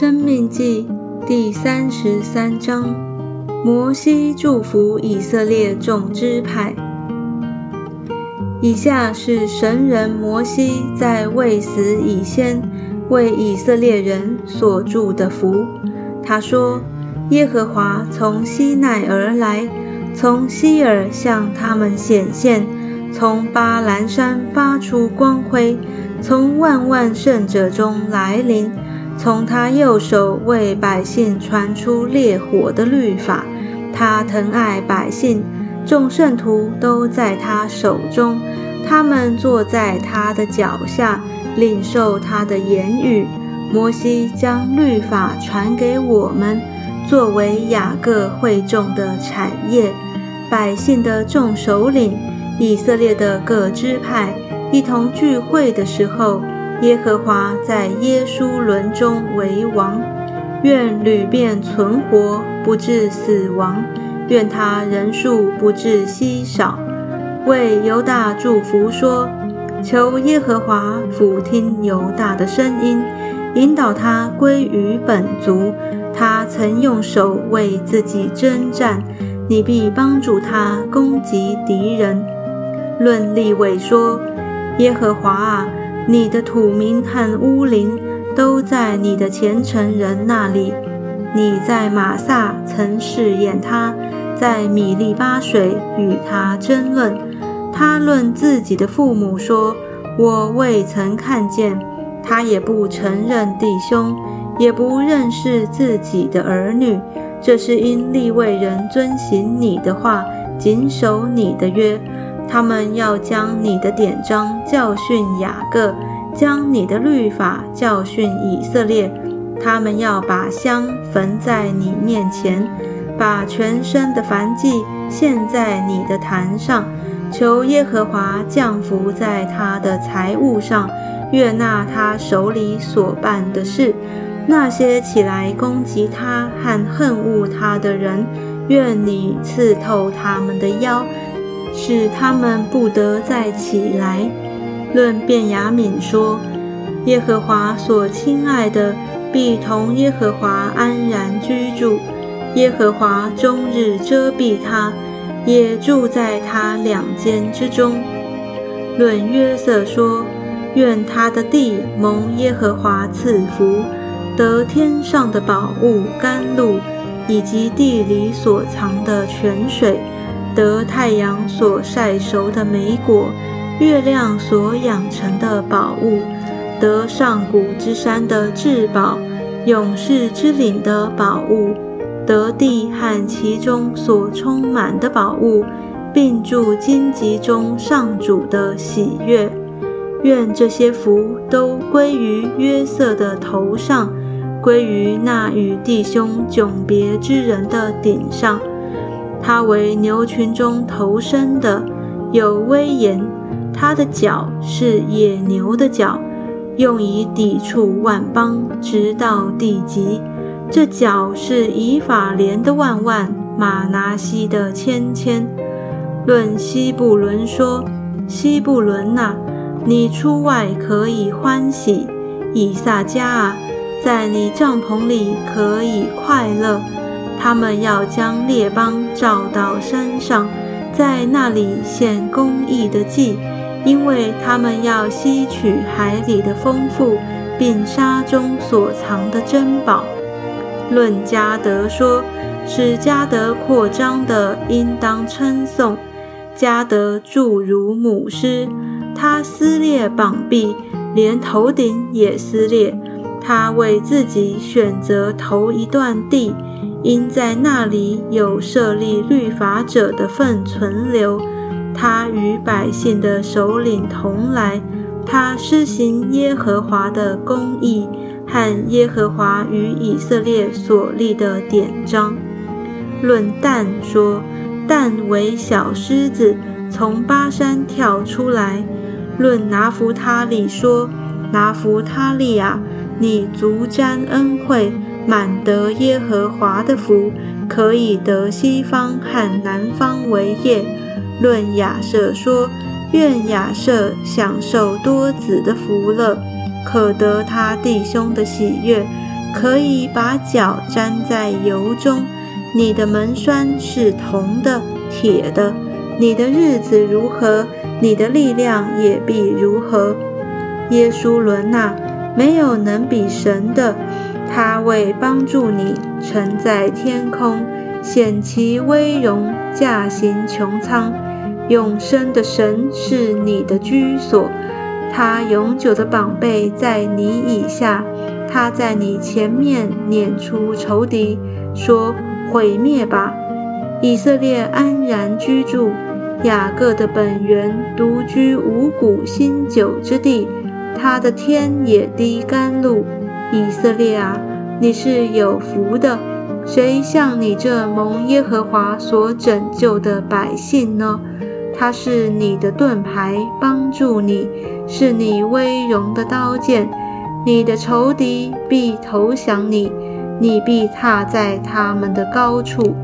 生命记第三十三章：摩西祝福以色列众支派。以下是神人摩西在未死以先为以色列人所祝的福。他说：“耶和华从西奈而来，从西尔向他们显现，从巴兰山发出光辉，从万万圣者中来临。”从他右手为百姓传出烈火的律法，他疼爱百姓，众圣徒都在他手中，他们坐在他的脚下，领受他的言语。摩西将律法传给我们，作为雅各会众的产业。百姓的众首领，以色列的各支派一同聚会的时候。耶和华在耶稣伦中为王，愿吕便存活，不致死亡；愿他人数不致稀少。为犹大祝福说：求耶和华俯听犹大的声音，引导他归于本族。他曾用手为自己征战，你必帮助他攻击敌人。论立位说：耶和华啊！你的土民和乌灵都在你的虔诚人那里。你在马萨曾试验他，在米利巴水与他争论。他论自己的父母说：“我未曾看见。”他也不承认弟兄，也不认识自己的儿女。这是因立位人遵行你的话，谨守你的约。他们要将你的典章教训雅各，将你的律法教训以色列。他们要把香焚在你面前，把全身的燔祭献在你的坛上，求耶和华降福在他的财物上，悦纳他手里所办的事。那些起来攻击他和恨恶他的人，愿你刺透他们的腰。使他们不得再起来。论便雅悯说：“耶和华所亲爱的，必同耶和华安然居住。耶和华终日遮蔽他，也住在他两间之中。”论约瑟说：“愿他的地蒙耶和华赐福，得天上的宝物甘露，以及地里所藏的泉水。”得太阳所晒熟的美果，月亮所养成的宝物，得上古之山的至宝，勇士之岭的宝物，得地和其中所充满的宝物，并住荆棘中上主的喜悦。愿这些福都归于约瑟的头上，归于那与弟兄迥别之人的顶上。他为牛群中头生的，有威严。他的角是野牛的角，用以抵触万邦，直到地极。这角是以法莲的万万，马拿西的千千。论西布伦说：西布伦呐，你出外可以欢喜；以撒迦啊，在你帐篷里可以快乐。他们要将列邦召到山上，在那里献公义的祭，因为他们要吸取海里的丰富，并沙中所藏的珍宝。论加德说，使加德扩张的，应当称颂。加德著如母狮，他撕裂膀臂，连头顶也撕裂。他为自己选择头一段地。因在那里有设立律法者的份存留，他与百姓的首领同来，他施行耶和华的公义和耶和华与以色列所立的典章。论但说，但为小狮子，从巴山跳出来。论拿弗他利说，拿弗他利啊，你足沾恩惠。满得耶和华的福，可以得西方和南方为业。论亚舍说：愿亚舍享受多子的福乐，可得他弟兄的喜悦，可以把脚沾在油中。你的门栓是铜的、铁的。你的日子如何，你的力量也必如何。耶稣伦呐，没有能比神的。他为帮助你，乘在天空，显其威荣，驾行穹苍。永生的神是你的居所，他永久的宝贝在你以下。他在你前面撵出仇敌，说：“毁灭吧！”以色列安然居住，雅各的本源独居五谷新酒之地。他的天也滴甘露。以色列啊，你是有福的。谁像你这蒙耶和华所拯救的百姓呢？他是你的盾牌，帮助你，是你威荣的刀剑。你的仇敌必投降你，你必踏在他们的高处。